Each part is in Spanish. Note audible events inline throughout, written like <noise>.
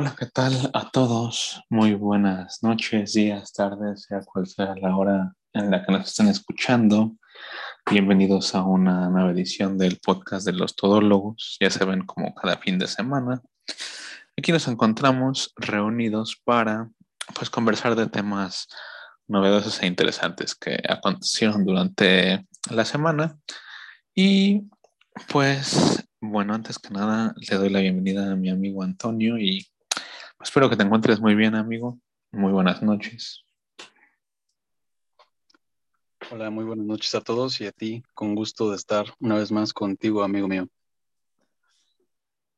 Hola, ¿qué tal a todos? Muy buenas noches, días, tardes, sea cual sea la hora en la que nos estén escuchando. Bienvenidos a una nueva edición del podcast de los todólogos. Ya se ven como cada fin de semana. Aquí nos encontramos reunidos para pues conversar de temas novedosos e interesantes que acontecieron durante la semana. Y pues bueno, antes que nada le doy la bienvenida a mi amigo Antonio y espero que te encuentres muy bien, amigo. Muy buenas noches. Hola, muy buenas noches a todos y a ti, con gusto de estar una vez más contigo, amigo mío.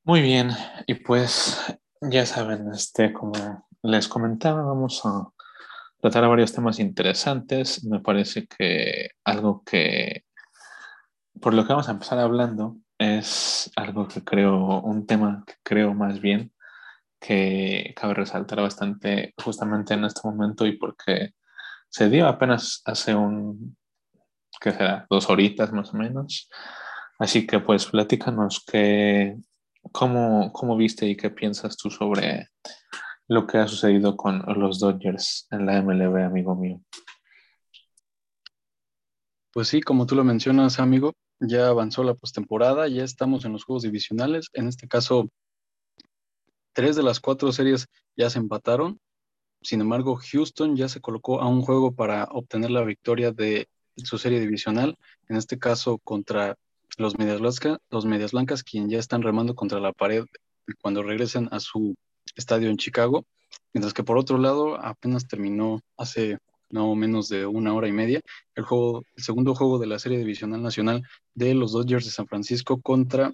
Muy bien, y pues ya saben, este, como les comentaba, vamos a tratar varios temas interesantes. Me parece que algo que, por lo que vamos a empezar hablando, es algo que creo, un tema que creo más bien que cabe resaltar bastante justamente en este momento y porque se dio apenas hace un, ¿qué será? Dos horitas más o menos. Así que pues platícanos que, cómo, cómo viste y qué piensas tú sobre lo que ha sucedido con los Dodgers en la MLB, amigo mío. Pues sí, como tú lo mencionas, amigo, ya avanzó la postemporada, ya estamos en los juegos divisionales. En este caso, tres de las cuatro series ya se empataron. Sin embargo, Houston ya se colocó a un juego para obtener la victoria de su serie divisional, en este caso contra los Medias Blancas, los Medias Blancas, quien ya están remando contra la pared cuando regresen a su estadio en Chicago, mientras que por otro lado apenas terminó hace no menos de una hora y media, el, juego, el segundo juego de la serie divisional nacional de los Dodgers de San Francisco contra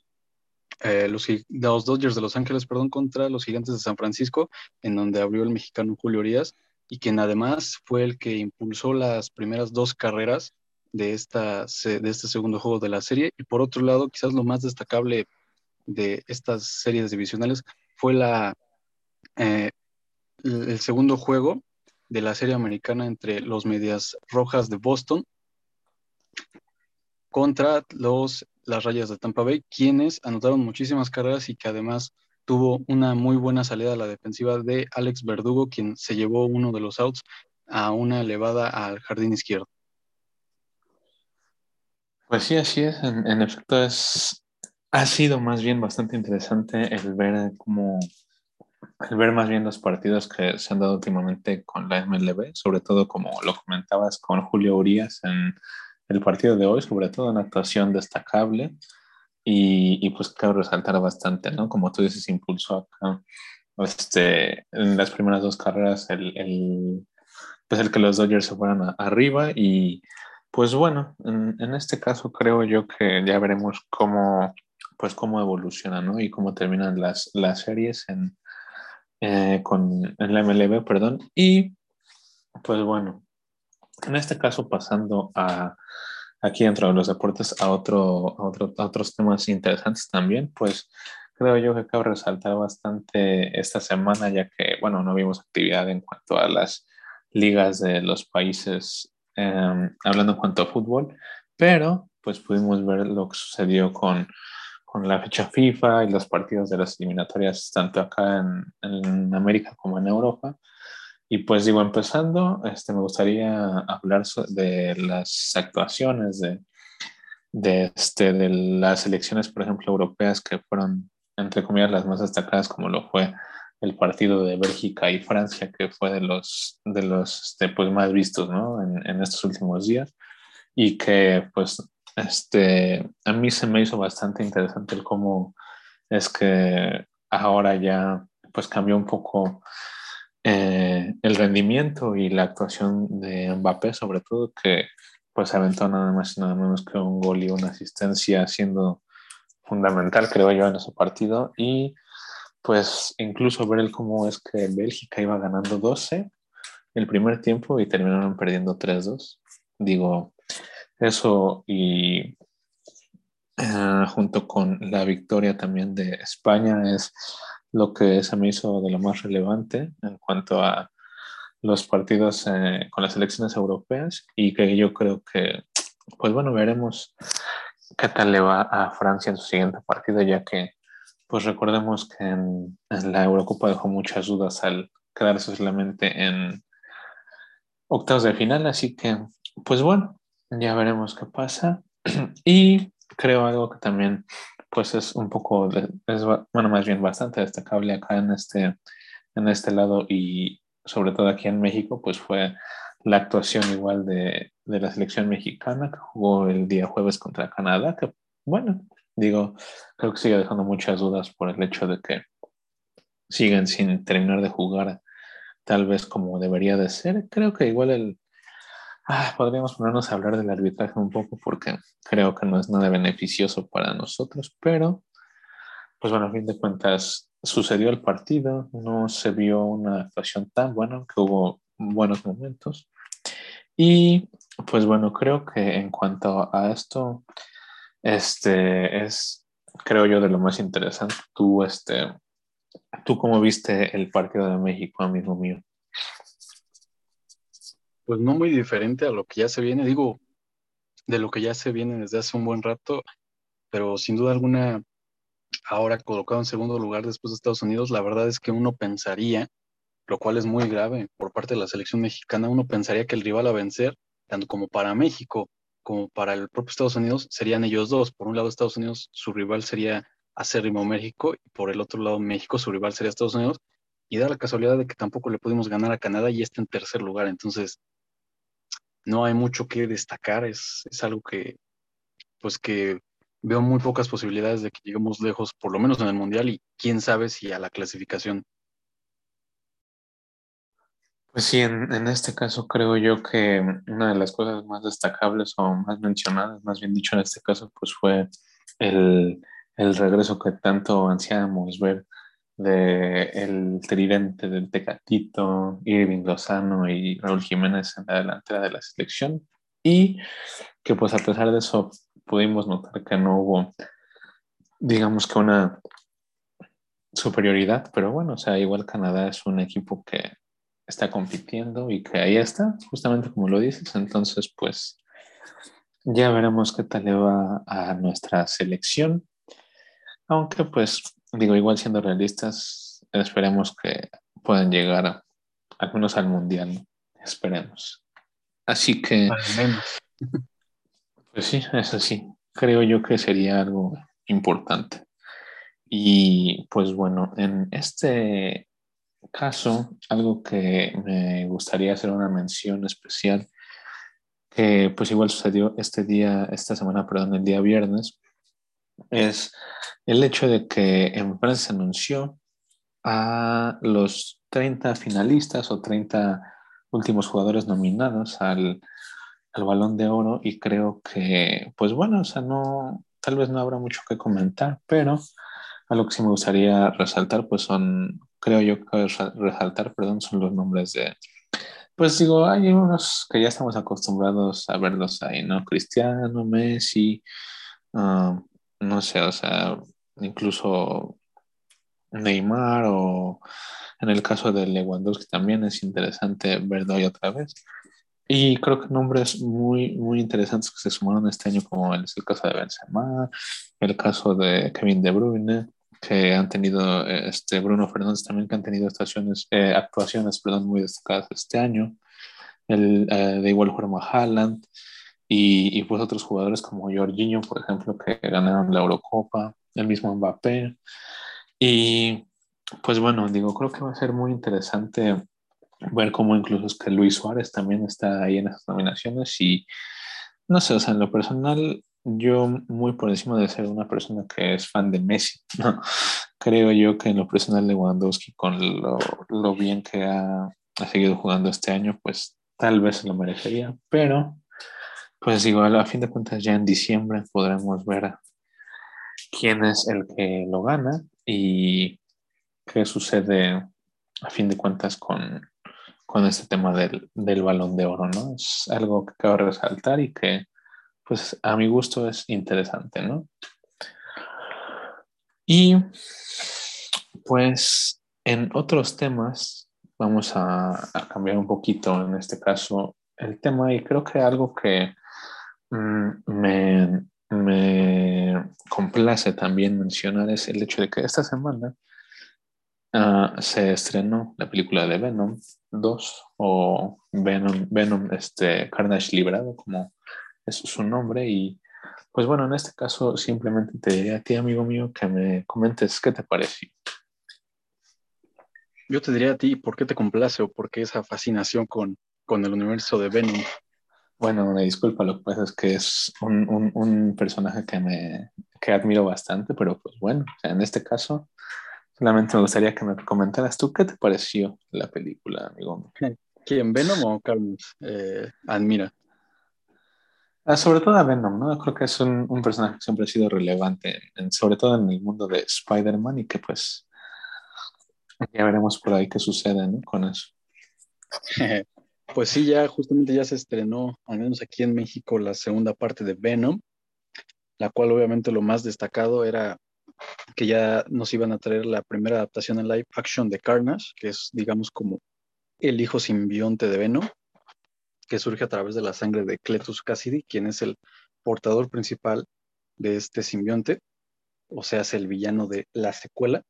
eh, los, Dodgers de Los Ángeles, perdón, contra los Gigantes de San Francisco, en donde abrió el mexicano Julio Urias, y quien además fue el que impulsó las primeras dos carreras de, esta, de este segundo juego de la serie. Y por otro lado, quizás lo más destacable de estas series divisionales fue la, eh, el segundo juego de la serie americana entre los Medias Rojas de Boston contra los, las Rayas de Tampa Bay, quienes anotaron muchísimas carreras y que además tuvo una muy buena salida a la defensiva de Alex Verdugo, quien se llevó uno de los outs a una elevada al jardín izquierdo. Pues sí, así es. En, en efecto, es, ha sido más bien bastante interesante el ver cómo el ver más bien los partidos que se han dado últimamente con la MLB, sobre todo como lo comentabas con Julio Urias en el partido de hoy, sobre todo una actuación destacable y, y pues cabe resaltar bastante, ¿no? Como tú dices, impulsó acá este, en las primeras dos carreras el, el, pues el que los Dodgers se fueran arriba y pues bueno, en, en, este caso creo yo que ya veremos cómo pues cómo evoluciona, ¿no? Y cómo terminan las, las series en, eh, con en la MLB, perdón. Y pues bueno, en este caso pasando a aquí dentro de los deportes a, otro, a, otro, a otros temas interesantes también, pues creo yo que cabe resaltar bastante esta semana, ya que, bueno, no vimos actividad en cuanto a las ligas de los países, eh, hablando en cuanto a fútbol, pero pues pudimos ver lo que sucedió con con la fecha FIFA y los partidos de las eliminatorias, tanto acá en, en, América como en Europa. Y pues digo, empezando, este, me gustaría hablar de las actuaciones de, de, este, de las elecciones, por ejemplo, europeas que fueron, entre comillas, las más destacadas, como lo fue el partido de Bélgica y Francia, que fue de los, de los este, pues, más vistos ¿no? en, en estos últimos días y que pues este, a mí se me hizo bastante interesante el cómo es que ahora ya pues cambió un poco eh, el rendimiento y la actuación de Mbappé, sobre todo que pues aventó nada más y nada menos que un gol y una asistencia siendo fundamental, creo yo, en ese partido. Y pues incluso ver el cómo es que Bélgica iba ganando 12 el primer tiempo y terminaron perdiendo 3-2. Digo, eso y uh, junto con la victoria también de España es lo que se me hizo de lo más relevante en cuanto a los partidos eh, con las elecciones europeas y que yo creo que, pues bueno, veremos qué tal le va a Francia en su siguiente partido, ya que pues recordemos que en, la Eurocopa dejó muchas dudas al quedarse solamente en octavos de final, así que pues bueno, ya veremos qué pasa. <clears throat> y creo algo que también pues es un poco, es, bueno, más bien bastante destacable acá en este, en este lado y sobre todo aquí en México, pues fue la actuación igual de, de la selección mexicana que jugó el día jueves contra Canadá, que bueno, digo, creo que sigue dejando muchas dudas por el hecho de que siguen sin terminar de jugar tal vez como debería de ser. Creo que igual el... Ah, podríamos ponernos a hablar del arbitraje un poco porque creo que no es nada beneficioso para nosotros, pero pues bueno, a fin de cuentas sucedió el partido, no se vio una actuación tan buena, que hubo buenos momentos. Y pues bueno, creo que en cuanto a esto, este es, creo yo, de lo más interesante. Tú, este, ¿tú cómo viste el partido de México, amigo mío? Pues no muy diferente a lo que ya se viene, digo, de lo que ya se viene desde hace un buen rato, pero sin duda alguna, ahora colocado en segundo lugar después de Estados Unidos, la verdad es que uno pensaría, lo cual es muy grave por parte de la selección mexicana, uno pensaría que el rival a vencer, tanto como para México como para el propio Estados Unidos, serían ellos dos. Por un lado, Estados Unidos, su rival sería acérrimo México, y por el otro lado, México, su rival sería Estados Unidos. Y da la casualidad de que tampoco le pudimos ganar a Canadá y está en tercer lugar. Entonces, no hay mucho que destacar. Es, es algo que, pues que veo muy pocas posibilidades de que lleguemos lejos, por lo menos en el Mundial, y quién sabe si a la clasificación. Pues sí, en, este caso creo yo que una de las cosas más destacables o más mencionadas, más bien dicho en este caso, pues fue el, regreso que tanto ansiábamos ver de el tridente del Tecatito, Irving Lozano y Raúl Jiménez en la delantera de la selección y que pues a pesar de eso pudimos notar que no hubo digamos que una superioridad, pero bueno, o sea, igual Canadá es un equipo que está compitiendo y que ahí está, justamente como lo dices. Entonces, pues ya veremos qué tal le va a nuestra selección. Aunque, pues, digo, igual siendo realistas, esperemos que puedan llegar a, al menos al mundial. Esperemos. Así que. <laughs> Pues sí, eso sí. Creo yo que sería algo importante. Y pues bueno, en este caso, algo que me gustaría hacer una mención especial, que pues igual sucedió este día, esta semana, perdón, el día viernes, es el hecho de que en Francia anunció a los 30 finalistas o 30 últimos jugadores nominados al, al balón de oro y creo que, pues bueno, o sea, no, tal vez no habrá mucho que comentar, pero a lo que sí me gustaría resaltar, pues son creo yo que resaltar, perdón, son los nombres de, pues digo, hay unos que ya estamos acostumbrados a verlos ahí, ¿no? Cristiano, Messi, ah, no sé, o sea, incluso Neymar o en el caso de Lewandowski también es interesante verlo hoy otra vez. Y creo que nombres muy, muy interesantes que se sumaron este año, como es el caso de Benzema, el caso de Kevin De Bruyne, que han tenido este Bruno Fernández también que han tenido actuaciones, eh, actuaciones perdón, muy destacadas este año, el, eh, de igual forma Haaland y, y, pues otros jugadores como Jorginho, por ejemplo, que ganaron la Eurocopa, el mismo Mbappé. Y pues bueno, digo, creo que va a ser muy interesante ver cómo incluso es que Luis Suárez también está ahí en esas nominaciones y no sé, o sea, en lo personal yo muy por encima de ser una persona que es fan de Messi, <laughs> ¿no? creo yo que en lo personal de Lewandowski, con lo, lo bien que ha, ha, seguido jugando este año, pues tal vez se lo merecería, pero pues igual a fin de cuentas ya en diciembre podremos ver quién es el que lo gana y qué sucede a fin de cuentas con, con este tema del, del balón de oro, ¿no? Es algo que cabe resaltar y que pues a mi gusto es interesante, ¿no? Y pues en otros temas vamos a, cambiar un poquito, en este caso, el tema y creo que algo que me, me complace también mencionar es el hecho de que esta semana ah, se estrenó la película de Venom 2 o Venom, Venom este, Carnage Librado, como es su nombre. Y pues bueno, en este caso simplemente te diría a ti, amigo mío, que me comentes qué te pareció. Yo te diría a ti, ¿por qué te complace o por qué esa fascinación con, con el universo de Venom? Bueno, me disculpa, lo que pasa es que es un, un, personaje que me que admiro bastante, pero pues bueno, en este caso, solamente me gustaría que me comentaras tú qué te pareció la película, amigo. ¿Quién, Venom o Carlos eh, admira? Ah, sobre todo a Venom, ¿no? Creo que es un, un personaje que siempre ha sido relevante, sobre todo en el mundo de Spider-Man y que pues ya veremos por ahí qué sucede ¿no? con eso. <laughs> Pues sí, ya justamente ya se estrenó, al menos aquí en México, la segunda parte de Venom, la cual obviamente lo más destacado era que ya nos iban a traer la primera adaptación en live action de Carnage, que es, digamos, como el hijo simbionte de Venom, que surge a través de la sangre de Cletus Cassidy, quien es el portador principal de este simbionte, o sea, es el villano de la secuela.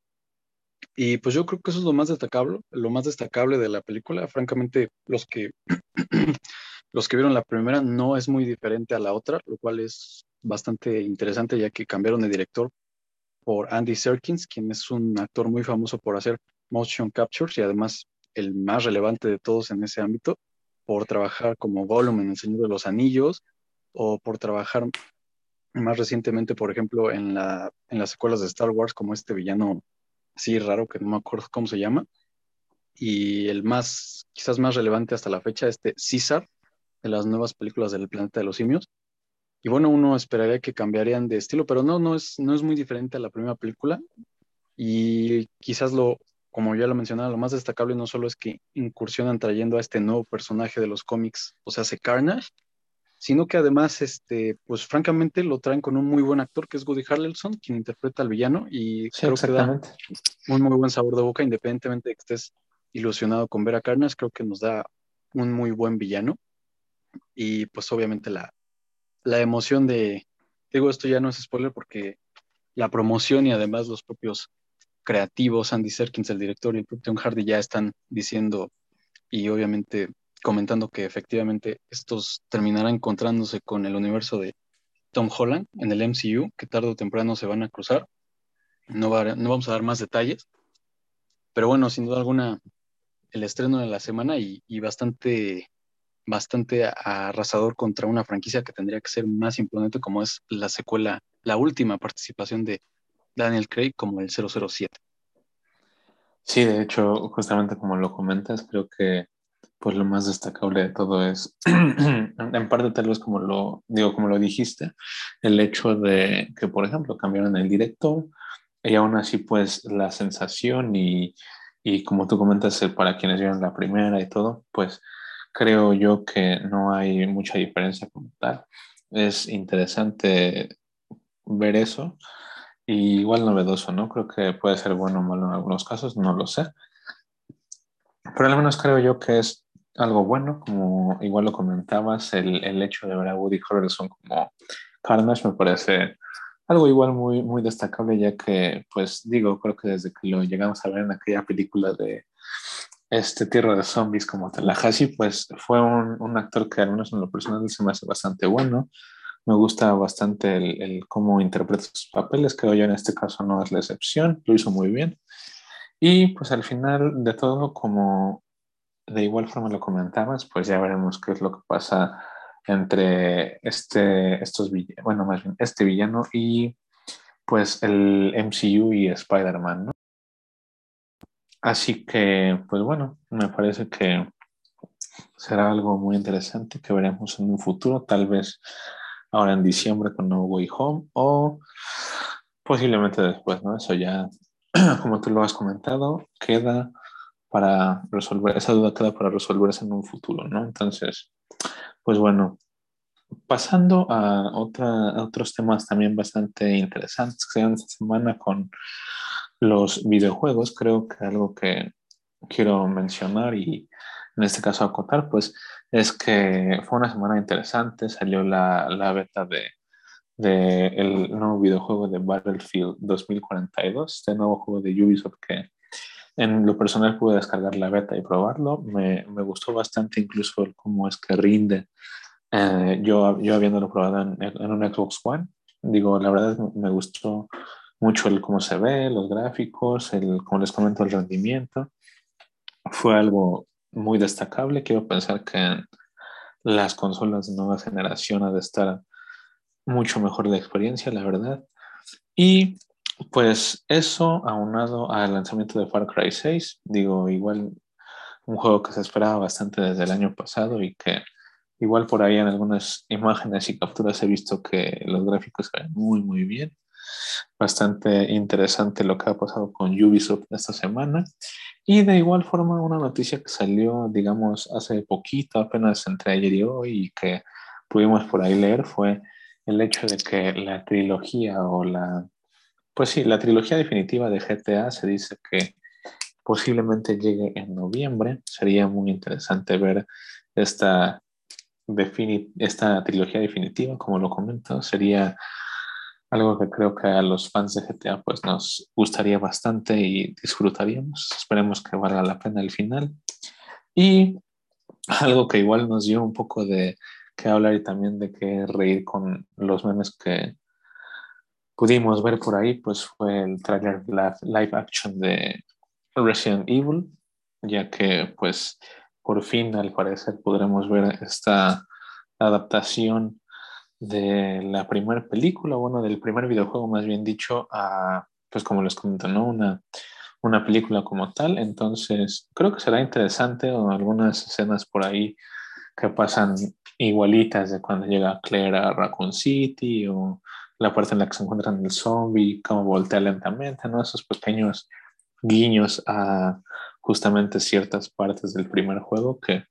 Y pues yo creo que eso es lo más destacable, lo más destacable de la película. Francamente, los que, <clears throat> los que vieron la primera no es muy diferente a la otra, lo cual es bastante interesante ya que cambiaron de director por Andy Serkins, quien es un actor muy famoso por hacer motion captures y además el más relevante de todos en ese ámbito, por trabajar como Gollum en El Señor de los Anillos o por trabajar más recientemente, por ejemplo, en, la, en las secuelas de Star Wars como este villano sí raro que no me acuerdo cómo se llama. Y el más, quizás más relevante hasta la fecha, este César, de las nuevas películas del planeta de los simios. Y bueno, uno esperaría que cambiarían de estilo, pero no, no es, no es muy diferente a la primera película. Y quizás lo, como ya lo mencionaba, lo más destacable no solo es que incursionan trayendo a este nuevo personaje de los cómics, o sea, se Carnage, sino que además, este, pues francamente lo traen con un muy buen actor que es Woody Harrelson, quien interpreta al villano y creo que da un muy buen sabor de boca, independientemente de que estés ilusionado con ver a Carnage, creo que nos da un muy buen villano. Y pues obviamente la, la emoción de, digo esto ya no es spoiler porque la promoción y además los propios creativos, Andy Serkins, el director y el propio Tom Hardy ya están diciendo y obviamente comentando que efectivamente estos terminarán encontrándose con el universo de Tom Holland en el MCU, que tarde o temprano se van a cruzar. No, no vamos a dar más detalles, pero bueno, sin duda alguna, el estreno de la semana y, bastante, bastante arrasador contra una franquicia que tendría que ser más imponente como es la secuela, la última participación de Daniel Craig como el 007. Sí, de hecho, justamente como lo comentas, creo que pues lo más destacable de todo es, <clears throat> en parte tal vez como lo digo, como lo dijiste, el hecho de que, por ejemplo, cambiaron el director y aún así pues la sensación y, y como tú comentas, para quienes vieron la primera y todo, pues creo yo que no hay mucha diferencia como tal. Es interesante ver eso y igual novedoso, ¿no? Creo que puede ser bueno o malo en algunos casos, no lo sé. Pero al menos creo yo que es algo bueno, como igual lo comentabas, el, el hecho de ver a Woody Harrelson como Carnage me parece algo igual muy, muy destacable, ya que, pues digo, creo que desde que lo llegamos a ver en aquella película de este Tierra de Zombies como Tallahassee, pues fue un, un, actor que al menos en lo personal se me hace bastante bueno. Me gusta bastante el, el cómo interpreta sus papeles, creo yo en este caso no es la excepción, lo hizo muy bien. Y pues al final de todo, como de igual forma lo comentabas, pues ya veremos qué es lo que pasa entre este, estos bueno, más bien este villano y pues el MCU y Spider-Man, ¿no? Así que, pues bueno, me parece que será algo muy interesante que veremos en un futuro, tal vez ahora en diciembre con No Way Home o posiblemente después, ¿no? Eso ya, <clears throat> como tú lo has comentado, queda para resolver, esa duda queda para resolverse en un futuro, ¿no? Entonces, pues bueno, pasando a, otra, otros temas también bastante interesantes que se esta semana con los videojuegos, creo que algo que quiero mencionar y en este caso acotar, pues es que fue una semana interesante, salió la, la beta de, del nuevo videojuego de Battlefield 2042, este nuevo juego de Ubisoft que en lo personal pude descargar la beta y probarlo. Me, me gustó bastante incluso cómo es que rinde. Eh, yo, yo habiéndolo probado en, en, un Xbox One, digo, la verdad me gustó mucho el cómo se ve, los gráficos, el, como les comento, el rendimiento. Fue algo muy destacable. Quiero pensar que las consolas de nueva generación ha de estar mucho mejor la experiencia, la verdad. Y pues eso, aunado al lanzamiento de Far Cry 6, digo, igual un juego que se esperaba bastante desde el año pasado y que igual por ahí en algunas imágenes y capturas he visto que los gráficos se muy, muy bien. Bastante interesante lo que ha pasado con Ubisoft esta semana. Y de igual forma, una noticia que salió, digamos, hace poquito, apenas entre ayer y hoy, y que pudimos por ahí leer, fue el hecho de que la trilogía o la, pues sí, la trilogía definitiva de GTA se dice que posiblemente llegue en noviembre. Sería muy interesante ver esta, esta trilogía definitiva, como lo comento. Sería algo que creo que a los fans de GTA pues nos gustaría bastante y disfrutaríamos. Esperemos que valga la pena el final. Y algo que igual nos dio un poco de que hablar y también de que reír con los memes que pudimos ver por ahí, pues fue el trailer live action de Resident Evil, ya que pues por fin al parecer podremos ver esta adaptación de la primera película, bueno, del primer videojuego más bien dicho, a, pues como les comento, ¿no? Una, una película como tal, entonces creo que será interesante o algunas escenas por ahí que pasan igualitas de cuando llega Claire a Raccoon City o la parte en la que se encuentran el zombie, cómo voltea lentamente, ¿no? Esos pequeños guiños a justamente ciertas partes del primer juego que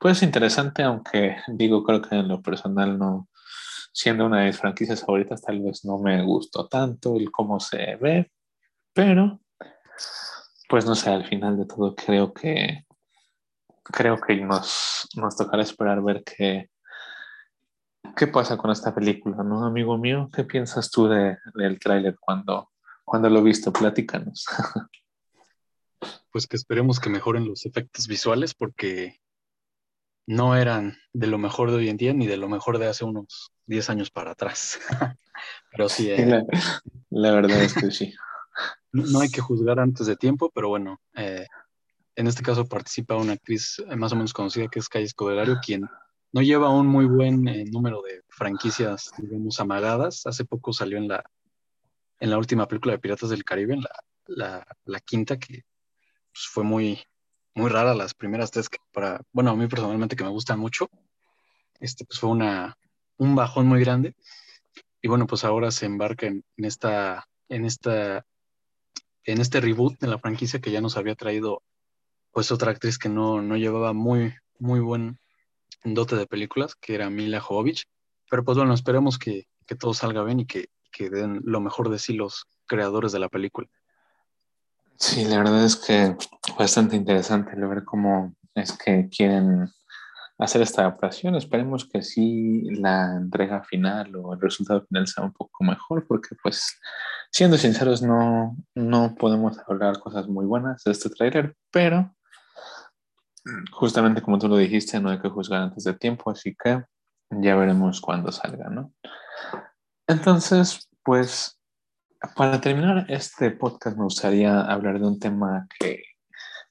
pues interesante, aunque digo, creo que en lo personal no, siendo una de mis franquicias favoritas, tal vez no me gustó tanto el cómo se ve, pero pues no sé, al final de todo creo que creo que nos, nos tocará esperar ver qué, qué pasa con esta película, ¿no, amigo mío? ¿Qué piensas tú de, del tráiler cuando, cuando lo viste? Platícanos. <laughs> Pues que esperemos que mejoren los efectos visuales porque no eran de lo mejor de hoy en día ni de lo mejor de hace unos 10 años para atrás. <laughs> pero sí. Eh, la, verdad es que sí. No hay que juzgar antes de tiempo, pero bueno, eh, en este caso participa una actriz eh, más o menos conocida que es Calle Escodelario, quien no lleva un muy buen eh, número de franquicias, digamos, amagadas. Hace poco salió en la, en la última película de Piratas del Caribe, en la, la, quinta, que pues, fue muy, muy rara las primeras tres, que para, bueno, a mí personalmente que me gustan mucho, este, pues fue una, un bajón muy grande. Y bueno, pues ahora se embarca en, en esta, en esta, en este reboot de la franquicia que ya nos había traído pues otra actriz que no, no llevaba muy, muy buen dote de películas, que era Mila Jovovich. Pero pues bueno, esperemos que, que todo salga bien y que, que, den lo mejor de sí los creadores de la película. Sí, la verdad es que bastante interesante ver cómo es que quieren hacer esta adaptación. Esperemos que sí la entrega final o el resultado final sea un poco mejor, porque pues siendo sinceros no, no podemos hablar cosas muy buenas de este trailer, pero justamente como tú lo dijiste, no hay que juzgar antes de tiempo, así que ya veremos cuándo salga, ¿no? Entonces, pues, para terminar este podcast me gustaría hablar de un tema que,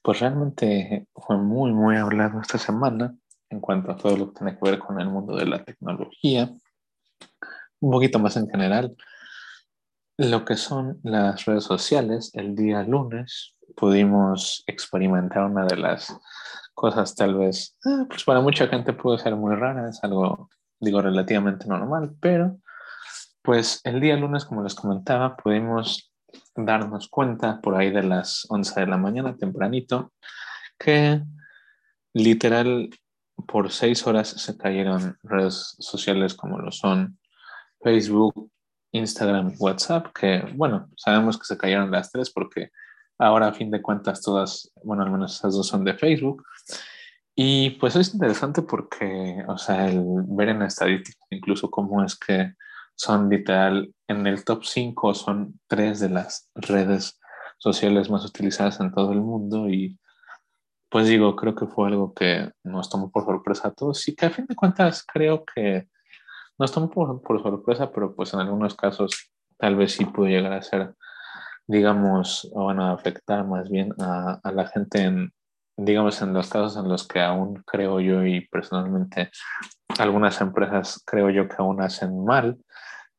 pues, realmente fue muy, muy hablado esta semana en cuanto a todo lo que tiene que ver con el mundo de la tecnología, un poquito más en general, lo que son las redes sociales. El día lunes pudimos experimentar una de las cosas tal vez, eh, pues para mucha gente puede ser muy rara, es algo, digo, relativamente normal, pero pues el día lunes, como les comentaba, pudimos darnos cuenta por ahí de las 11 de la mañana, tempranito, que literal por seis horas se cayeron redes sociales como lo son Facebook, Instagram, WhatsApp, que bueno, sabemos que se cayeron las tres porque Ahora, a fin de cuentas, todas, bueno, al menos esas dos son de Facebook. Y pues es interesante porque, o sea, el ver en estadística incluso cómo es que son literal en el top 5, son tres de las redes sociales más utilizadas en todo el mundo y pues digo, creo que fue algo que nos tomó por sorpresa a todos y que a fin de cuentas creo que nos tomó por, por sorpresa, pero pues en algunos casos tal vez sí pudo llegar a ser, digamos, o bueno, afectar más bien a, a la gente en, digamos, en los casos en los que aún creo yo y personalmente algunas empresas creo yo que aún hacen mal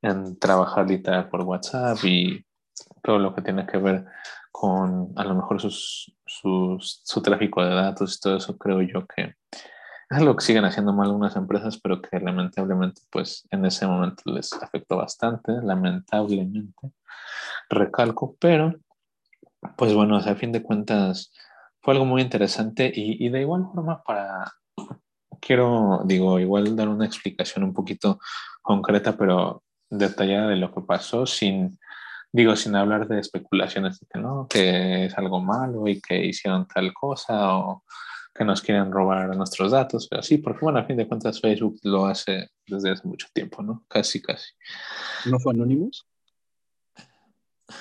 en trabajar literal por WhatsApp y todo lo que tiene que ver con a lo mejor sus, sus, su tráfico de datos y todo eso, creo yo que es lo que siguen haciendo mal algunas empresas, pero que lamentablemente pues en ese momento les afectó bastante, lamentablemente, recalco, pero pues bueno, a fin de cuentas fue algo muy interesante y, y de igual forma para, quiero, digo, igual dar una explicación un poquito concreta, pero detallada de lo que pasó sin, digo, sin hablar de especulaciones de que no, que es algo malo y que hicieron tal cosa o que nos quieren robar nuestros datos, pero sí, porque bueno, a fin de cuentas Facebook lo hace desde hace mucho tiempo, ¿no? Casi, casi. ¿No fue Anonymous?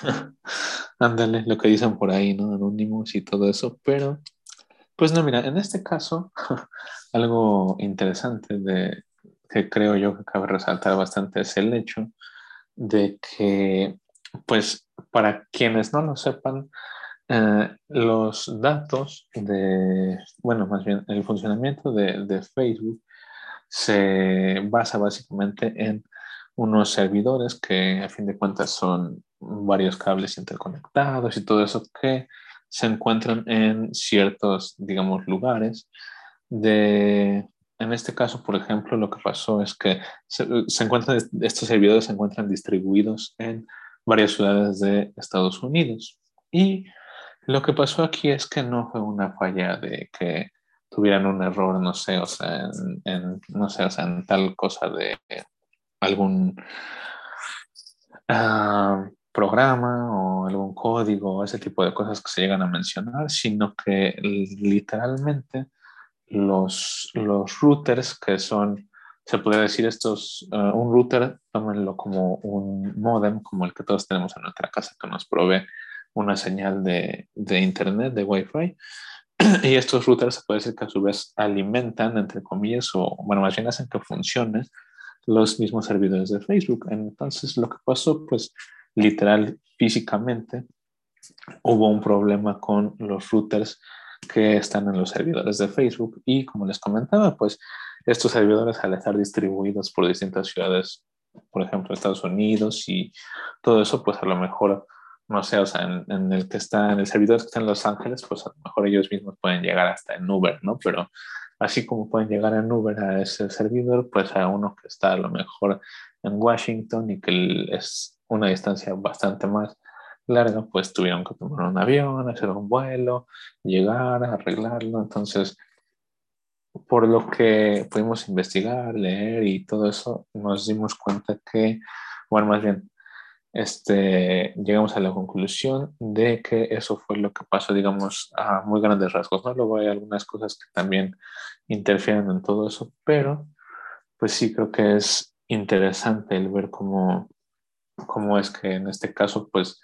<laughs> Ándale, lo que dicen por ahí, ¿no? Anonymous y todo eso, pero pues no, mira, en este caso, <laughs> algo interesante de que creo yo que cabe resaltar bastante es el hecho de que, pues, para quienes no lo sepan, eh, los datos de, bueno, más bien el funcionamiento de, de Facebook se basa básicamente en unos servidores que a fin de cuentas son varios cables interconectados y todo eso que se encuentran en ciertos, digamos, lugares de, en este caso, por ejemplo, lo que pasó es que se, se, encuentran, estos servidores se encuentran distribuidos en varias ciudades de Estados Unidos. Y lo que pasó aquí es que no fue una falla de que tuvieran un error, no sé, o sea, en, en no sé, o sea, en tal cosa de algún uh, programa o algún código, ese tipo de cosas que se llegan a mencionar, sino que literalmente los, los routers que son, se puede decir estos, uh, un router, tómenlo como un modem, como el que todos tenemos en nuestra casa, que nos provee una señal de, de internet, de Wi-Fi. <clears throat> Y estos routers se puede decir que a su vez alimentan, entre comillas, o bueno, más bien hacen que funcionen los mismos servidores de Facebook. Entonces, lo que pasó, pues, literal, físicamente, hubo un problema con los routers que están en los servidores de Facebook y como les comentaba, pues estos servidores al estar distribuidos por distintas ciudades, por ejemplo Estados Unidos y todo eso, pues a lo mejor, no sé, o sea, en, en, el que está, en el servidor que está en Los Ángeles, pues a lo mejor ellos mismos pueden llegar hasta en Uber, ¿no? Pero así como pueden llegar en Uber a ese servidor, pues a uno que está a lo mejor en Washington y que es una distancia bastante más larga, pues tuvieron que tomar un avión, hacer un vuelo, llegar, arreglarlo. Entonces, por lo que pudimos investigar, leer y todo eso, nos dimos cuenta que, bueno, más bien, este, llegamos a la conclusión de que eso fue lo que pasó, digamos, a muy grandes rasgos, ¿no? Luego hay algunas cosas que también interfieren en todo eso, pero pues sí creo que es interesante el ver cómo, cómo es que en este caso, pues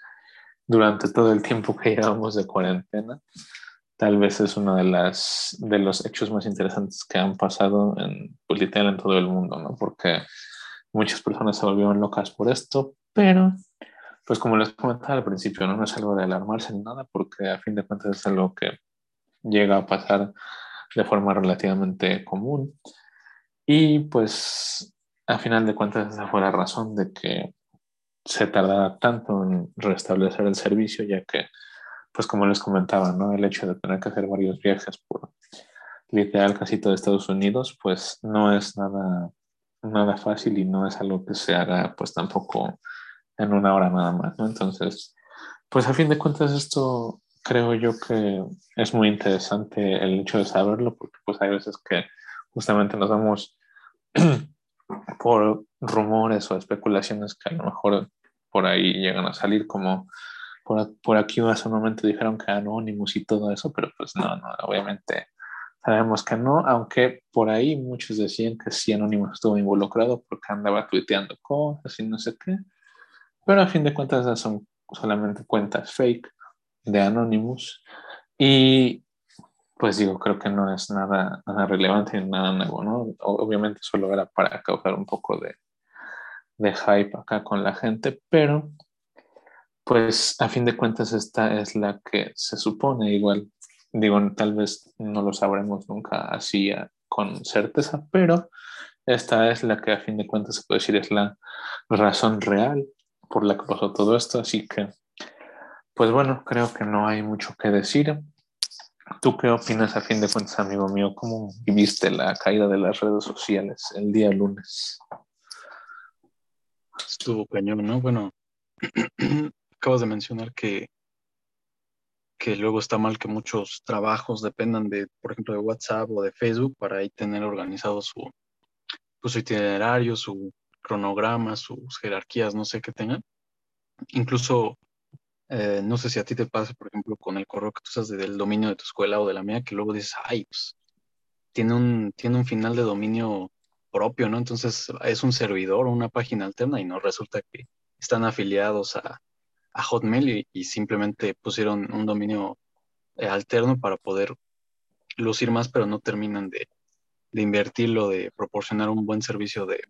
durante todo el tiempo que <laughs> llevamos de cuarentena, tal vez es uno de, las, de los hechos más interesantes que han pasado en, pues, literal en todo el mundo, ¿no? Porque muchas personas se volvieron locas por esto, pero pues como les comentaba al principio, ¿no? no es algo de alarmarse ni nada, porque a fin de cuentas es algo que llega a pasar de forma relativamente común. Y pues a final de cuentas esa fue la razón de que se tardara tanto en restablecer el servicio, ya que, pues como les comentaba, ¿no? El hecho de tener que hacer varios viajes por literal casi todo Estados Unidos, pues no es nada, nada fácil y no es algo que se haga pues tampoco en una hora nada más. Entonces, pues a fin de cuentas esto creo yo que es muy interesante el hecho de saberlo, porque pues hay veces que justamente nos damos <clears throat> por rumores o especulaciones que a lo mejor por ahí llegan a salir, como por, por aquí hace un momento dijeron que Anonymous y todo eso, pero pues no, no, obviamente sabemos que no, aunque por ahí muchos decían que sí Anonymous estuvo involucrado porque andaba tuiteando cosas y no sé qué, pero a fin de cuentas son solamente cuentas fake de Anonymous y pues digo, creo que no es nada, nada relevante ni nada nuevo, ¿no? Obviamente solo era para causar un poco de, de hype acá con la gente, pero pues a fin de cuentas esta es la que se supone igual, digo, tal vez no lo sabremos nunca así con certeza, pero esta es la que a fin de cuentas se puede decir es la razón real por la que pasó todo esto, así que, pues bueno, creo que no hay mucho que decir. ¿Tú qué opinas a fin de cuentas, amigo mío? ¿Cómo viviste la caída de las redes sociales el día lunes? Estuvo cañón, ¿no? Bueno, <clears throat> acabas de mencionar que, que luego está mal que muchos trabajos dependan de, por ejemplo, de WhatsApp o de Facebook para ahí tener organizado su, pues, su itinerario, su cronograma, sus jerarquías, no sé qué tengan. Incluso, eh, no sé si a ti te pasa, por ejemplo, con el correo que tú usas del dominio de tu escuela o de la mía, que luego dices, ay, pues, tiene un, tiene un final de dominio propio, ¿no? Entonces es un servidor o una página alterna y no resulta que están afiliados a, a Hotmail y, simplemente pusieron un dominio eh, alterno para poder lucir más, pero no terminan de, de invertirlo, de proporcionar un buen servicio de,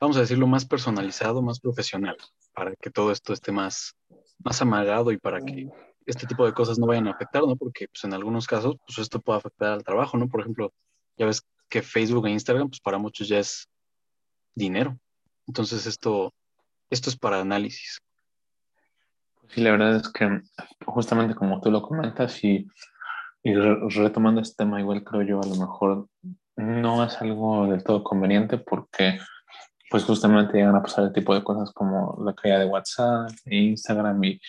vamos a decirlo, más personalizado, más profesional, para que todo esto esté más, más amagado y para que este tipo de cosas no vayan a afectar, ¿no? Porque pues, en algunos casos, pues esto puede afectar al trabajo, ¿no? Por ejemplo, ya ves que Facebook e Instagram, pues para muchos ya es dinero. Entonces esto, esto es para análisis. Sí, la verdad es que justamente como tú lo comentas y, retomando este tema, igual creo yo a lo mejor no es algo del todo conveniente porque pues justamente llegan a pasar el tipo de cosas como la caída de WhatsApp, e Instagram y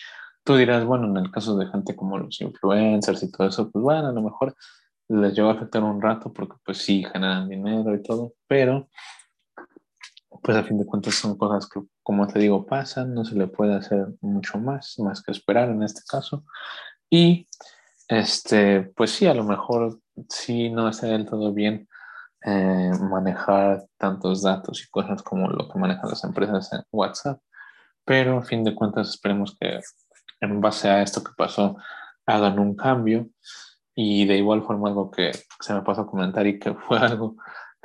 tú dirás, bueno, en el caso de gente como los influencers y todo eso, pues bueno, a lo mejor les llegó a afectar un rato porque pues sí generan dinero y todo, pero pues a fin de cuentas son cosas que, como te digo, pasan, no se le puede hacer mucho más, más que esperar en este caso. Y, este, pues sí, a lo mejor sí no está del todo bien eh, manejar tantos datos y cosas como lo que manejan las empresas en WhatsApp, pero a fin de cuentas esperemos que en base a esto que pasó hagan un cambio y de igual forma algo que se me pasó a comentar y que <laughs> fue algo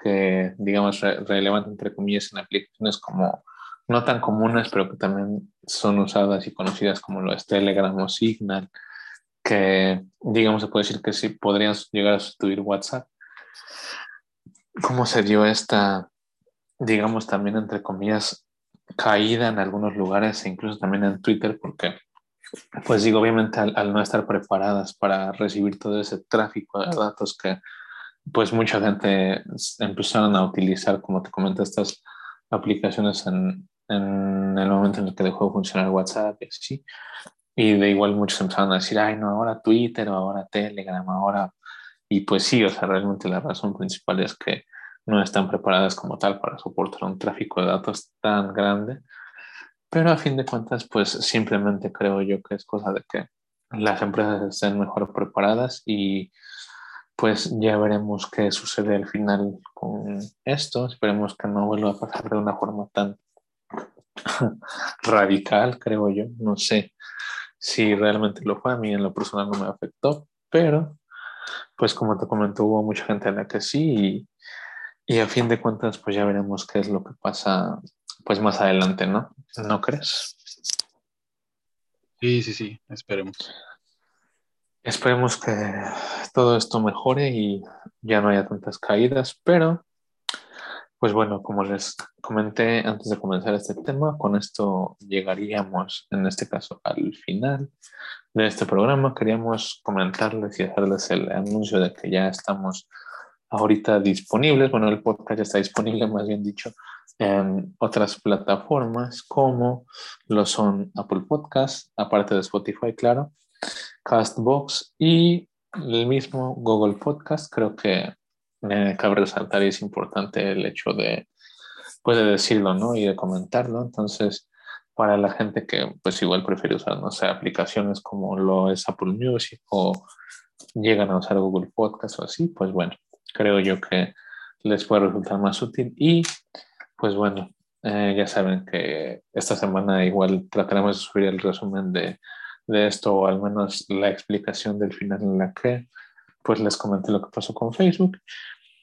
que, digamos, relevante, entre comillas, en aplicaciones como no tan comunes, pero que también son usadas y conocidas como lo es Telegram o Signal, que, digamos, se puede decir que sí podrían llegar a sustituir WhatsApp. ¿Cómo se dio esta, digamos, también, entre comillas, caída en algunos lugares e incluso también en Twitter? Porque, pues digo, obviamente al, al no estar preparadas para recibir todo ese tráfico de datos que pues mucha gente empezaron a utilizar, como te comenté, estas aplicaciones en, en, el momento en el que dejó de funcionar WhatsApp y así. Y de igual muchos empezaron a decir, ay, no, ahora Twitter o ahora Telegram, ahora... Y pues sí, o sea, realmente la razón principal es que no están preparadas como tal para soportar un tráfico de datos tan grande. Pero a fin de cuentas, pues simplemente creo yo que es cosa de que las empresas estén mejor preparadas y pues ya veremos qué sucede al final con esto. Esperemos que no vuelva a pasar de una forma tan <laughs> radical, creo yo. No sé si realmente lo fue. A mí en lo personal no me afectó, pero pues como te comentó, hubo mucha gente en la que sí y, y a fin de cuentas pues ya veremos qué es lo que pasa pues más adelante, ¿no? ¿No crees? Sí, sí, sí, esperemos. Esperemos que todo esto mejore y ya no haya tantas caídas, pero pues bueno, como les comenté antes de comenzar este tema, con esto llegaríamos en este caso al final de este programa. Queríamos comentarles y hacerles el anuncio de que ya estamos ahorita disponibles, bueno, el podcast ya está disponible, más bien dicho, en otras plataformas como lo son Apple Podcasts, aparte de Spotify, claro, Castbox y el mismo Google Podcast. Creo que me cabe resaltar y es importante el hecho de, puede decirlo, ¿no? Y de comentarlo. Entonces, para la gente que pues igual prefiere usar, no sé, aplicaciones como lo es Apple Music o llegan a usar Google Podcast o así, pues bueno, creo yo que les puede resultar más útil. Y pues bueno, eh, ya saben que esta semana igual trataremos de subir el resumen de, de, esto o al menos la explicación del final en la que pues les comenté lo que pasó con Facebook.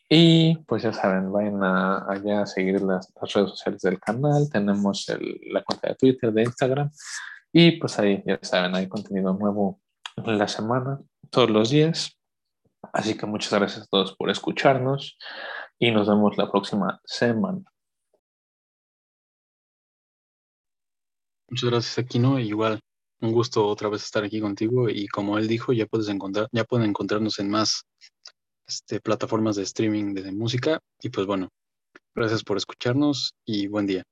Y pues ya saben, vayan a, allá a seguir las, las, redes sociales del canal. Tenemos el, la cuenta de Twitter, de Instagram. Y pues ahí, ya saben, hay contenido nuevo en la semana, todos los días. Así que muchas gracias a todos por escucharnos y nos vemos la próxima semana. Muchas gracias, Aquino. Igual, un gusto otra vez estar aquí contigo. Y como él dijo, ya puedes encontrar, ya pueden encontrarnos en más este, plataformas de streaming de música. Y pues bueno, gracias por escucharnos y buen día.